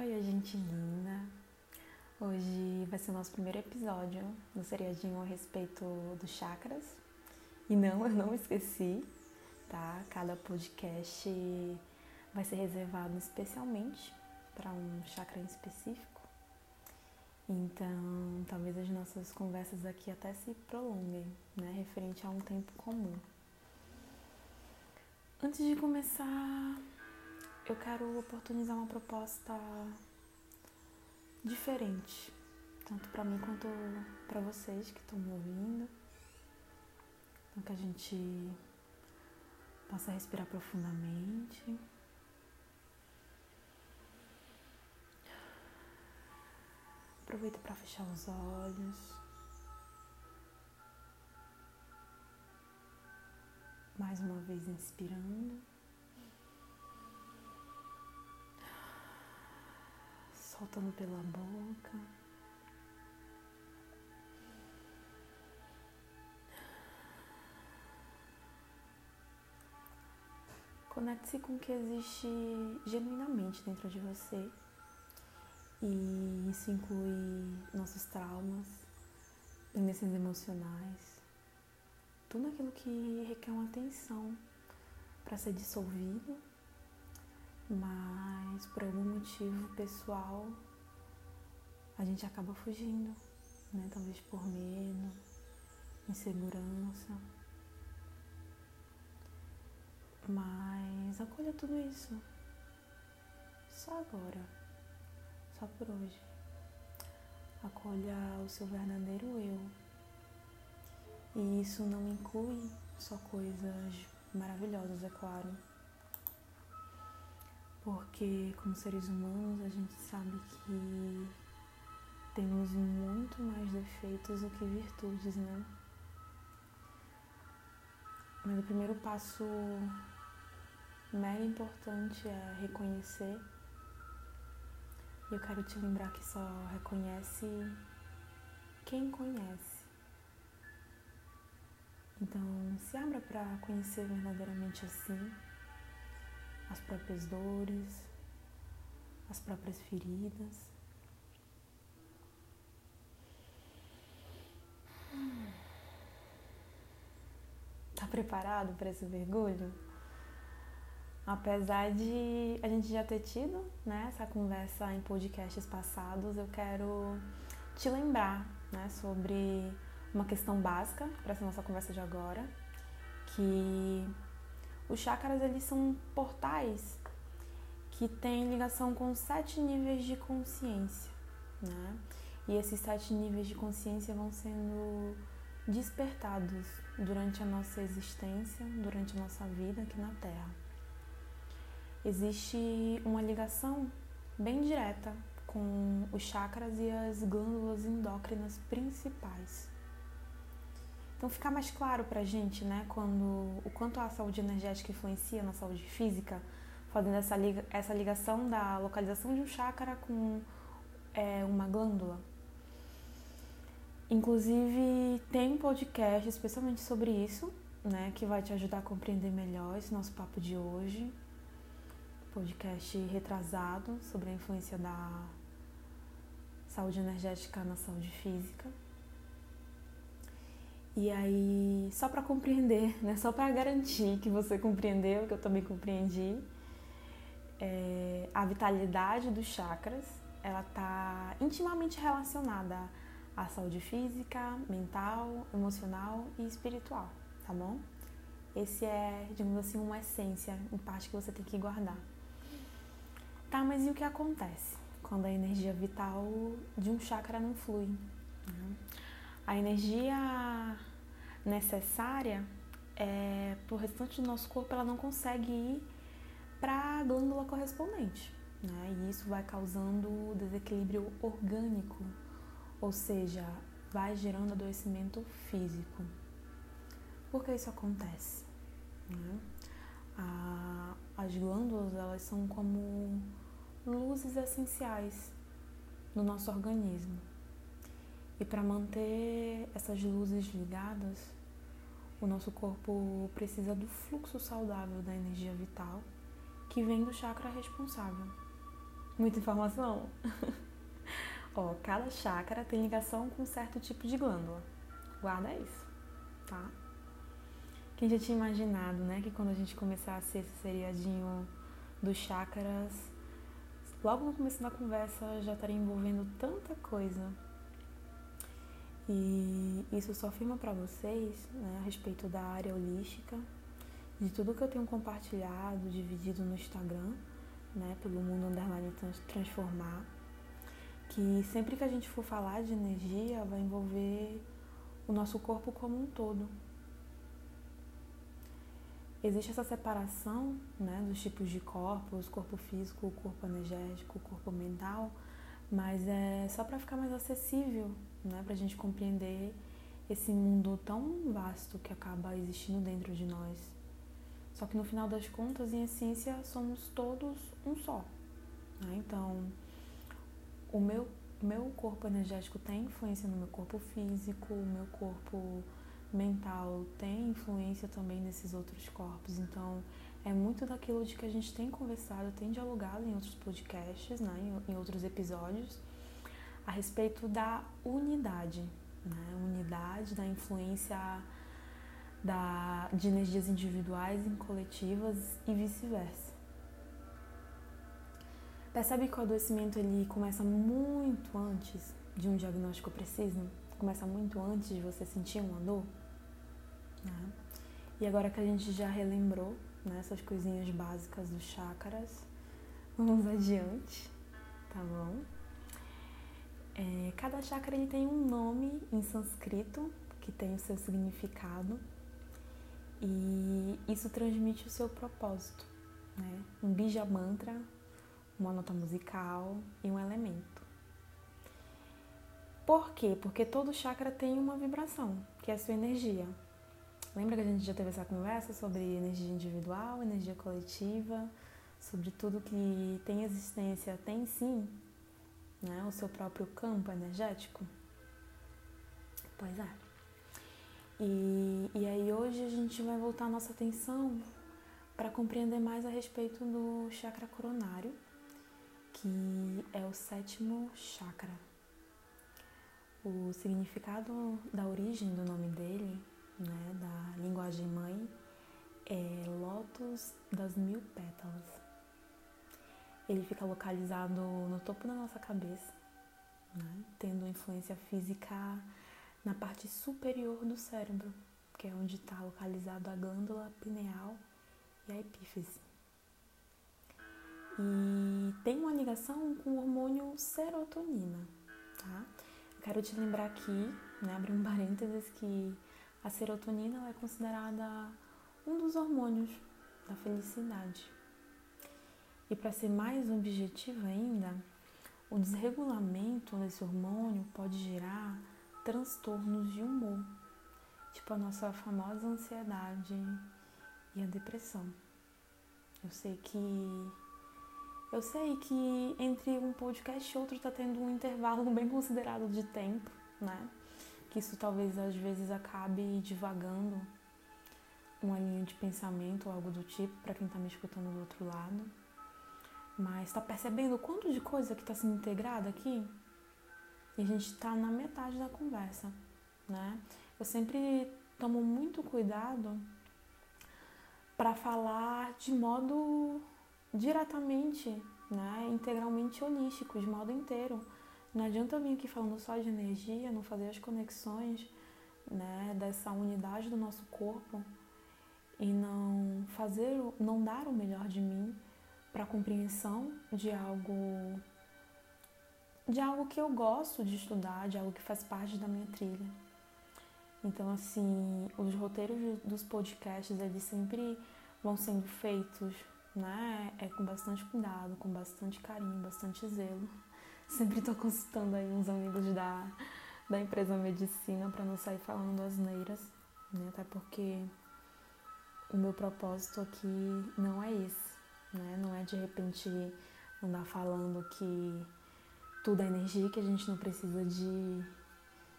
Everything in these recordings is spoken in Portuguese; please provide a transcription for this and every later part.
Oi, gente linda! Hoje vai ser o nosso primeiro episódio do seriadinho a respeito dos chakras. E não, eu não esqueci, tá? Cada podcast vai ser reservado especialmente para um chakra em específico. Então, talvez as nossas conversas aqui até se prolonguem, né? Referente a um tempo comum. Antes de começar, eu quero oportunizar uma proposta diferente, tanto para mim quanto para vocês que estão me ouvindo. Então que a gente possa respirar profundamente. Aproveita para fechar os olhos. Mais uma vez inspirando. Soltando pela boca. Conecte-se com o que existe genuinamente dentro de você. E isso inclui nossos traumas, pendências emocionais, tudo aquilo que requer uma atenção para ser dissolvido, mas por algum motivo pessoal a gente acaba fugindo, né? Talvez por medo, insegurança. Mas acolha tudo isso. Só agora. Só por hoje. Acolha o seu verdadeiro eu e isso não inclui só coisas maravilhosas, é claro. Porque, como seres humanos, a gente sabe que temos muito mais defeitos do que virtudes, né? Mas o primeiro passo mega importante é reconhecer. E eu quero te lembrar que só reconhece quem conhece. Então, se abra para conhecer verdadeiramente assim as próprias dores, as próprias feridas. Tá preparado para esse mergulho? Apesar de a gente já ter tido né, essa conversa em podcasts passados, eu quero te lembrar né, sobre uma questão básica para essa nossa conversa de agora, que os chakras eles são portais que têm ligação com sete níveis de consciência, né? E esses sete níveis de consciência vão sendo despertados durante a nossa existência, durante a nossa vida aqui na Terra. Existe uma ligação bem direta com os chakras e as glândulas endócrinas principais. Então fica mais claro pra gente, né, quando o quanto a saúde energética influencia na saúde física, fazendo essa, liga, essa ligação da localização de um chakra com é, uma glândula. Inclusive tem um podcast especialmente sobre isso, né, que vai te ajudar a compreender melhor esse nosso papo de hoje. Podcast retrasado sobre a influência da saúde energética na saúde física. E aí, só para compreender, né? só para garantir que você compreendeu, que eu também compreendi, é, a vitalidade dos chakras, ela está intimamente relacionada à saúde física, mental, emocional e espiritual, tá bom? Esse é, digamos assim, uma essência, em parte que você tem que guardar. Tá, mas e o que acontece quando a energia vital de um chakra não flui? Né? A energia necessária é, para o restante do nosso corpo, ela não consegue ir para a glândula correspondente. Né? E isso vai causando desequilíbrio orgânico, ou seja, vai gerando adoecimento físico. Por que isso acontece? Né? A, as glândulas elas são como luzes essenciais no nosso organismo. E para manter essas luzes ligadas, o nosso corpo precisa do fluxo saudável da energia vital que vem do chakra responsável. Muita informação? Ó, cada chácara tem ligação com um certo tipo de glândula. Guarda isso, tá? Quem já tinha imaginado, né, que quando a gente começasse esse seriadinho dos chácaras, logo no começo da conversa já estaria envolvendo tanta coisa. E isso só afirma para vocês, né, a respeito da área holística, de tudo que eu tenho compartilhado, dividido no Instagram, né, pelo mundo underline transformar, que sempre que a gente for falar de energia, vai envolver o nosso corpo como um todo. Existe essa separação né, dos tipos de corpos, corpo físico, corpo energético, corpo mental, mas é só para ficar mais acessível, né, para a gente compreender esse mundo tão vasto que acaba existindo dentro de nós. Só que no final das contas, em essência, somos todos um só. Né? Então, o meu, meu corpo energético tem influência no meu corpo físico, o meu corpo mental tem influência também nesses outros corpos. Então, é muito daquilo de que a gente tem conversado, tem dialogado em outros podcasts, né, em, em outros episódios, a respeito da unidade, né, unidade, da influência da, de energias individuais em coletivas e vice-versa. Percebe que o adoecimento ele começa muito antes de um diagnóstico preciso? Começa muito antes de você sentir uma dor? Né? E agora que a gente já relembrou né, essas coisinhas básicas dos chakras, vamos adiante, tá bom? É, cada chakra ele tem um nome em sânscrito que tem o seu significado e isso transmite o seu propósito, né? Um bija mantra, uma nota musical e um elemento. Por quê? Porque todo chakra tem uma vibração, que é a sua energia. Lembra que a gente já teve essa conversa sobre energia individual, energia coletiva, sobre tudo que tem existência, tem sim, né? O seu próprio campo energético? Pois é. E, e aí hoje a gente vai voltar a nossa atenção para compreender mais a respeito do chakra coronário, que é o sétimo chakra. O significado da origem do nome dele né, da linguagem mãe é Lótus das Mil Pétalas. Ele fica localizado no topo da nossa cabeça, né, tendo influência física na parte superior do cérebro, que é onde está localizado a glândula pineal e a epífise. E tem uma ligação com o hormônio serotonina, tá? quero te lembrar aqui, né, abrir um parênteses, que a serotonina é considerada um dos hormônios da felicidade. E para ser mais objetivo ainda, o desregulamento desse hormônio pode gerar transtornos de humor, tipo a nossa famosa ansiedade e a depressão. Eu sei que eu sei que entre um podcast e outro está tendo um intervalo bem considerado de tempo, né? que isso talvez às vezes acabe divagando uma linha de pensamento ou algo do tipo para quem está me escutando do outro lado. Mas está percebendo o quanto de coisa que está sendo integrada aqui? E a gente está na metade da conversa, né? Eu sempre tomo muito cuidado para falar de modo diretamente, né, integralmente holístico, de modo inteiro. Não adianta eu vir aqui falando só de energia, não fazer as conexões né, dessa unidade do nosso corpo e não fazer, não dar o melhor de mim para compreensão de algo de algo que eu gosto de estudar, de algo que faz parte da minha trilha. Então, assim, os roteiros dos podcasts, eles sempre vão sendo feitos, né, é com bastante cuidado, com bastante carinho, bastante zelo. Sempre tô consultando aí uns amigos da, da empresa medicina para não sair falando asneiras, né? Até porque o meu propósito aqui não é esse, né? Não é de repente andar falando que tudo é energia, que a gente não precisa de,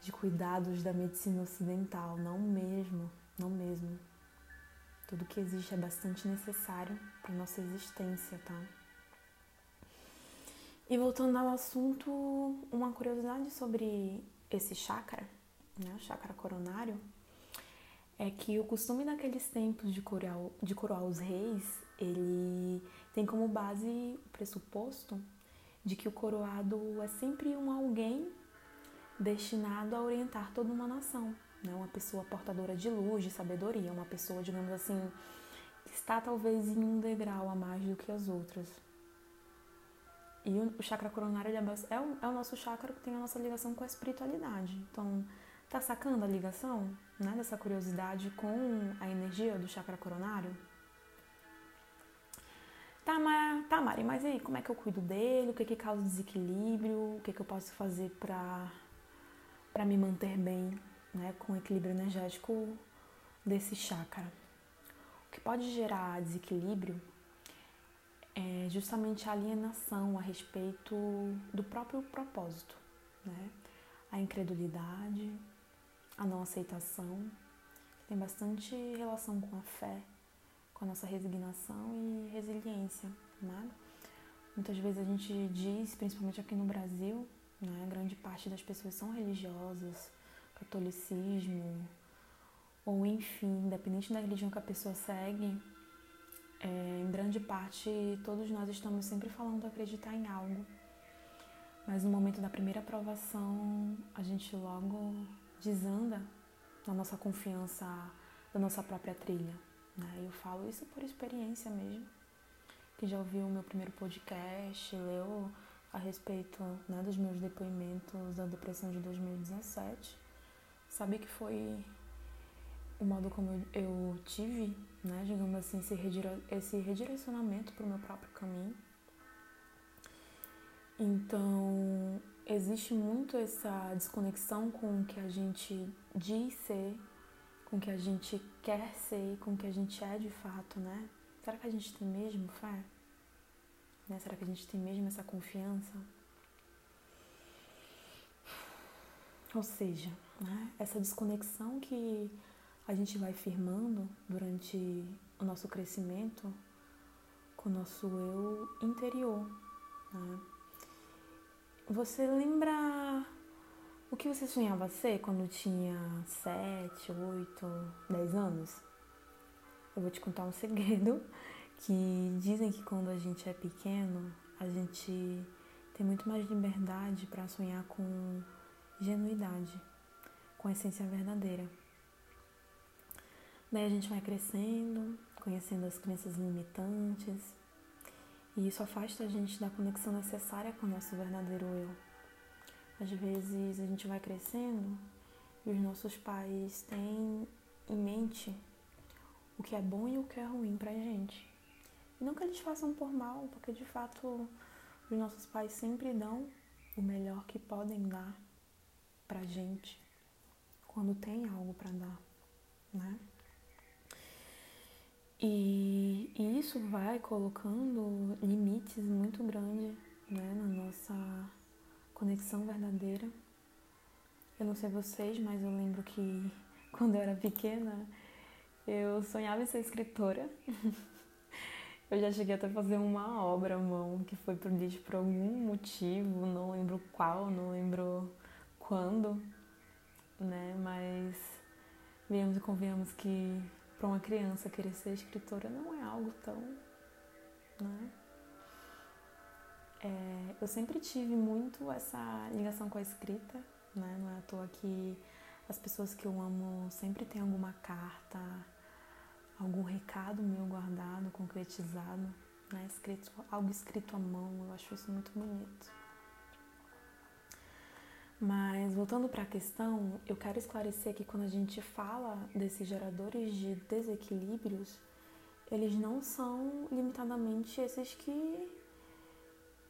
de cuidados da medicina ocidental. Não mesmo, não mesmo. Tudo que existe é bastante necessário para nossa existência, tá? E voltando ao assunto, uma curiosidade sobre esse chakra, né, o chakra coronário, é que o costume daqueles tempos de coroar, de coroar os reis, ele tem como base o pressuposto de que o coroado é sempre um alguém destinado a orientar toda uma nação, né? uma pessoa portadora de luz, de sabedoria, uma pessoa, digamos assim, que está talvez em um degrau a mais do que as outras. E o chakra coronário é o, é o nosso chakra que tem a nossa ligação com a espiritualidade. Então, tá sacando a ligação né, dessa curiosidade com a energia do chakra coronário? Tá, mas, tá, Mari, mas aí, como é que eu cuido dele? O que que causa desequilíbrio? O que que eu posso fazer pra, pra me manter bem, né, com o equilíbrio energético desse chakra? O que pode gerar desequilíbrio é justamente a alienação a respeito do próprio propósito, né? A incredulidade, a não aceitação, que tem bastante relação com a fé, com a nossa resignação e resiliência, né? Muitas vezes a gente diz, principalmente aqui no Brasil, né, grande parte das pessoas são religiosas, catolicismo, ou enfim, independente da religião que a pessoa segue, é, em grande parte, todos nós estamos sempre falando acreditar em algo. Mas no momento da primeira aprovação, a gente logo desanda na nossa confiança da nossa própria trilha. Né? Eu falo isso por experiência mesmo. Que já ouviu o meu primeiro podcast, leu a respeito né, dos meus depoimentos da depressão de 2017. Sabe que foi o modo como eu tive, né, digamos assim, esse, redire esse redirecionamento para o meu próprio caminho. Então, existe muito essa desconexão com o que a gente diz ser, com o que a gente quer ser, com o que a gente é de fato, né? Será que a gente tem mesmo fé? Né? Será que a gente tem mesmo essa confiança? Ou seja, né? essa desconexão que a gente vai firmando durante o nosso crescimento com o nosso eu interior. Né? Você lembra o que você sonhava ser quando tinha 7, 8, 10 anos? Eu vou te contar um segredo que dizem que quando a gente é pequeno, a gente tem muito mais liberdade para sonhar com genuidade, com essência verdadeira. Daí a gente vai crescendo, conhecendo as crenças limitantes, e isso afasta a gente da conexão necessária com o nosso verdadeiro eu. Às vezes a gente vai crescendo e os nossos pais têm em mente o que é bom e o que é ruim pra gente. E não que eles façam por mal, porque de fato os nossos pais sempre dão o melhor que podem dar pra gente quando tem algo para dar, né? E, e isso vai colocando limites muito grandes né, na nossa conexão verdadeira. Eu não sei vocês, mas eu lembro que quando eu era pequena eu sonhava em ser escritora. eu já cheguei até a fazer uma obra à mão que foi pro lixo por algum motivo, não lembro qual, não lembro quando, né? Mas viemos e convenhamos que para uma criança querer ser escritora não é algo tão. Né? É, eu sempre tive muito essa ligação com a escrita, né? não é à toa que as pessoas que eu amo sempre têm alguma carta, algum recado meu guardado, concretizado, né? escrito, algo escrito à mão, eu acho isso muito bonito. Mas voltando para a questão, eu quero esclarecer que quando a gente fala desses geradores de desequilíbrios, eles não são limitadamente esses que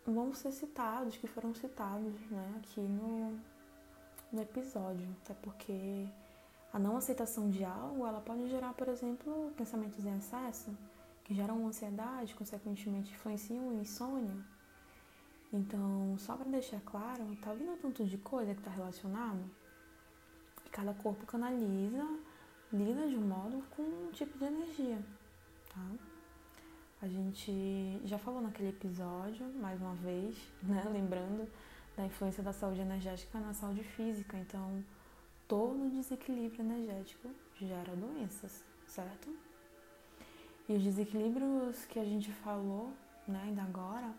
vão ser citados, que foram citados né, aqui no, no episódio. Até porque a não aceitação de algo, ela pode gerar, por exemplo, pensamentos em excesso, que geram ansiedade, consequentemente influenciam insônia então, só para deixar claro, tá vendo o tanto de coisa que está relacionado? E cada corpo canaliza, lida de um modo com um tipo de energia, tá? A gente já falou naquele episódio, mais uma vez, né? Lembrando da influência da saúde energética na saúde física. Então, todo desequilíbrio energético gera doenças, certo? E os desequilíbrios que a gente falou, né, ainda agora,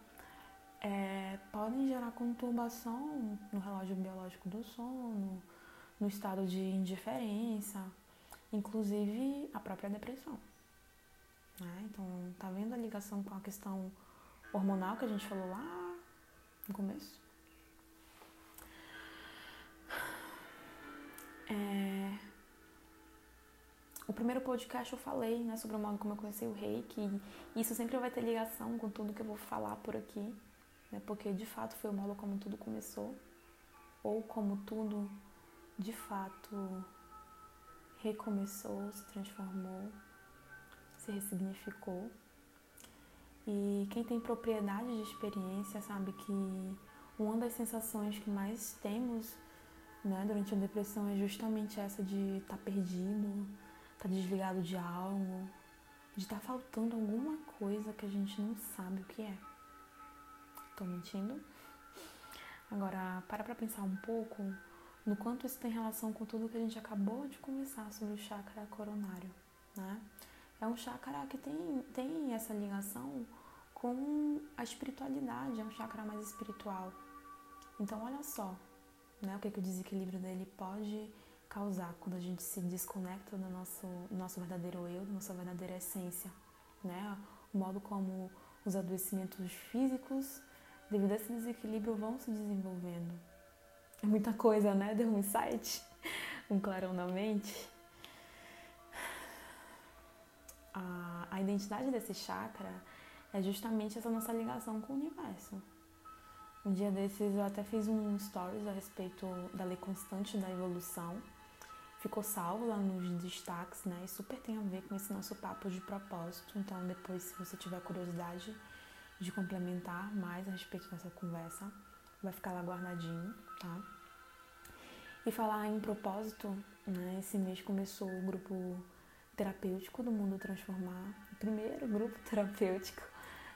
é, podem gerar conturbação no relógio biológico do sono, no estado de indiferença, inclusive a própria depressão. Né? Então, tá vendo a ligação com a questão hormonal que a gente falou lá no começo? É... O primeiro podcast eu falei né, sobre o modo como eu conheci o reiki. E isso sempre vai ter ligação com tudo que eu vou falar por aqui, né, porque de fato foi o modo como tudo começou, ou como tudo de fato recomeçou, se transformou, se ressignificou. E quem tem propriedade de experiência sabe que uma das sensações que mais temos né, durante a depressão é justamente essa de estar tá perdido, estar tá desligado de algo, de estar tá faltando alguma coisa que a gente não sabe o que é. Tô mentindo? Agora, para pra pensar um pouco no quanto isso tem relação com tudo que a gente acabou de conversar sobre o chakra coronário, né? É um chakra que tem, tem essa ligação com a espiritualidade, é um chakra mais espiritual. Então, olha só, né, o que, que o desequilíbrio dele pode causar quando a gente se desconecta do nosso, nosso verdadeiro eu, da nossa verdadeira essência, né? O modo como os adoecimentos físicos, devido a esse desequilíbrio, vão se desenvolvendo. É muita coisa, né? Deu um insight, um clarão na mente. A, a identidade desse chakra é justamente essa nossa ligação com o universo. Um dia desses eu até fiz um stories a respeito da lei constante da evolução, ficou salvo lá nos destaques, né? E super tem a ver com esse nosso papo de propósito. Então, depois, se você tiver curiosidade de complementar mais a respeito dessa conversa, vai ficar lá guardadinho, tá? E falar em propósito, né? Esse mês começou o grupo terapêutico do Mundo Transformar, o primeiro grupo terapêutico.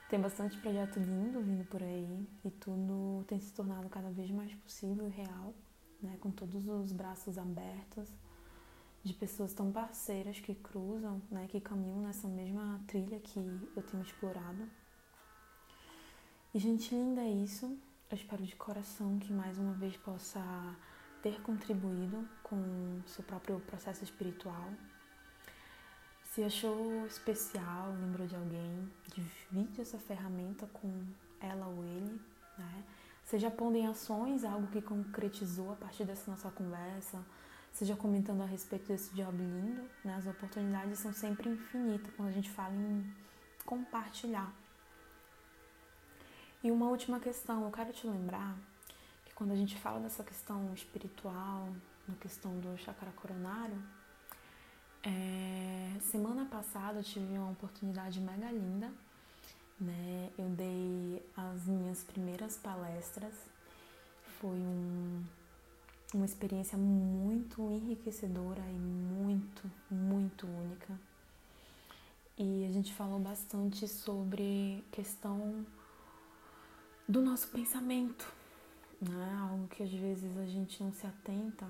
Tem bastante projeto lindo vindo por aí e tudo tem se tornado cada vez mais possível e real, né? Com todos os braços abertos de pessoas tão parceiras que cruzam, né, que caminham nessa mesma trilha que eu tenho explorado. E gente linda é isso. Eu espero de coração que mais uma vez possa ter contribuído com seu próprio processo espiritual. Se achou especial, lembrou de alguém, divide essa ferramenta com ela ou ele, né? Seja pondo em ações algo que concretizou a partir dessa nossa conversa, seja comentando a respeito desse job lindo, né? As oportunidades são sempre infinitas quando a gente fala em compartilhar. E uma última questão, eu quero te lembrar que quando a gente fala dessa questão espiritual, na questão do chakra coronário, é, semana passada eu tive uma oportunidade mega linda, né? Eu dei as minhas primeiras palestras, foi um uma experiência muito enriquecedora e muito, muito única. E a gente falou bastante sobre questão do nosso pensamento, né? Algo que às vezes a gente não se atenta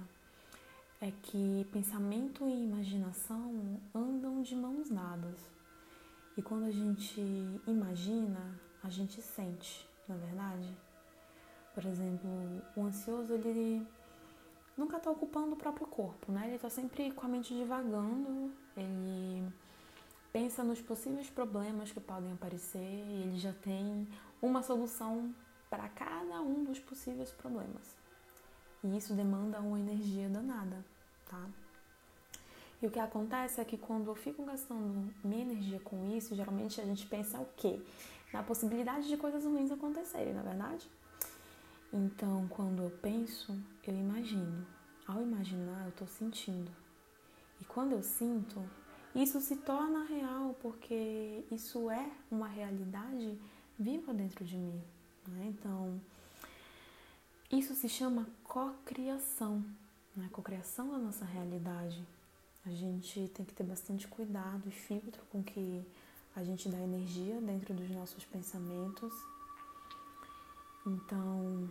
é que pensamento e imaginação andam de mãos dadas. E quando a gente imagina, a gente sente, na é verdade? Por exemplo, o ansioso ele nunca está ocupando o próprio corpo, né? Ele está sempre com a mente divagando, ele pensa nos possíveis problemas que podem aparecer ele já tem uma solução para cada um dos possíveis problemas. E isso demanda uma energia danada, tá? E o que acontece é que quando eu fico gastando minha energia com isso, geralmente a gente pensa o quê? Na possibilidade de coisas ruins acontecerem, na é verdade? Então, quando eu penso, eu imagino. Ao imaginar, eu estou sentindo. E quando eu sinto, isso se torna real, porque isso é uma realidade viva dentro de mim. Né? Então, isso se chama cocriação, né? cocriação da nossa realidade. A gente tem que ter bastante cuidado e filtro com que a gente dá energia dentro dos nossos pensamentos. Então,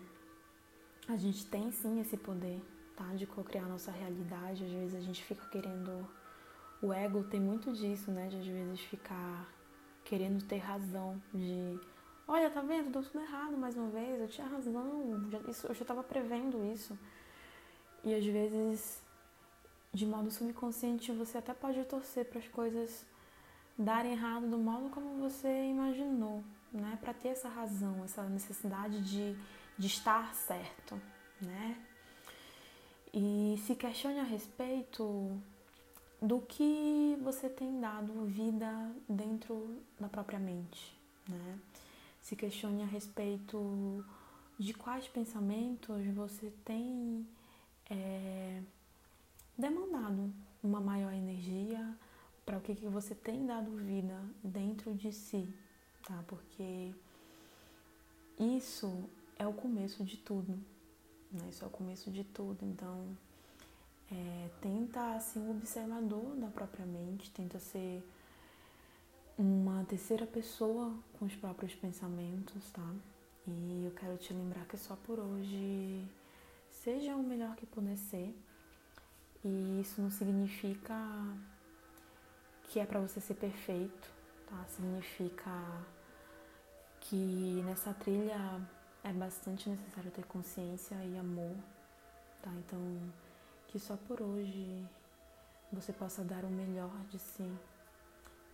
a gente tem sim esse poder, tá? De co-criar nossa realidade. Às vezes a gente fica querendo. O ego tem muito disso, né? De às vezes ficar querendo ter razão, de olha, tá vendo, deu tudo errado mais uma vez, eu tinha razão, já, isso, eu já estava prevendo isso. E às vezes, de modo subconsciente, você até pode torcer para as coisas darem errado do modo como você imaginou, né? Para ter essa razão, essa necessidade de, de estar certo, né? E se questione a respeito do que você tem dado vida dentro da própria mente, né? Se questione a respeito de quais pensamentos você tem é, demandado uma maior energia, para o que, que você tem dado vida dentro de si, tá? Porque isso é o começo de tudo, né? Isso é o começo de tudo, então é, tenta ser um observador da própria mente, tenta ser uma terceira pessoa com os próprios pensamentos, tá? E eu quero te lembrar que só por hoje seja o melhor que puder ser. E isso não significa que é para você ser perfeito, tá? Significa que nessa trilha é bastante necessário ter consciência e amor, tá? Então, que só por hoje você possa dar o melhor de si.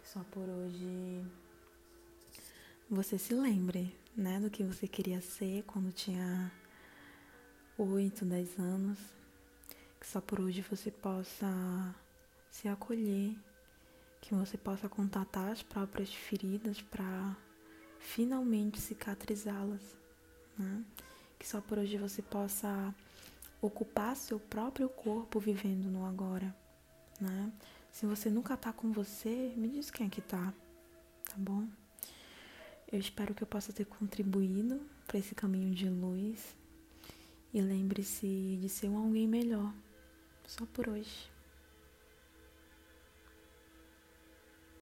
Só por hoje você se lembre, né, do que você queria ser quando tinha 8, 10 anos. Que só por hoje você possa se acolher, que você possa contatar as próprias feridas para finalmente cicatrizá-las, né? Que só por hoje você possa ocupar seu próprio corpo vivendo no agora, né? Se você nunca tá com você, me diz quem é que tá, tá bom? Eu espero que eu possa ter contribuído para esse caminho de luz e lembre-se de ser um alguém melhor, só por hoje.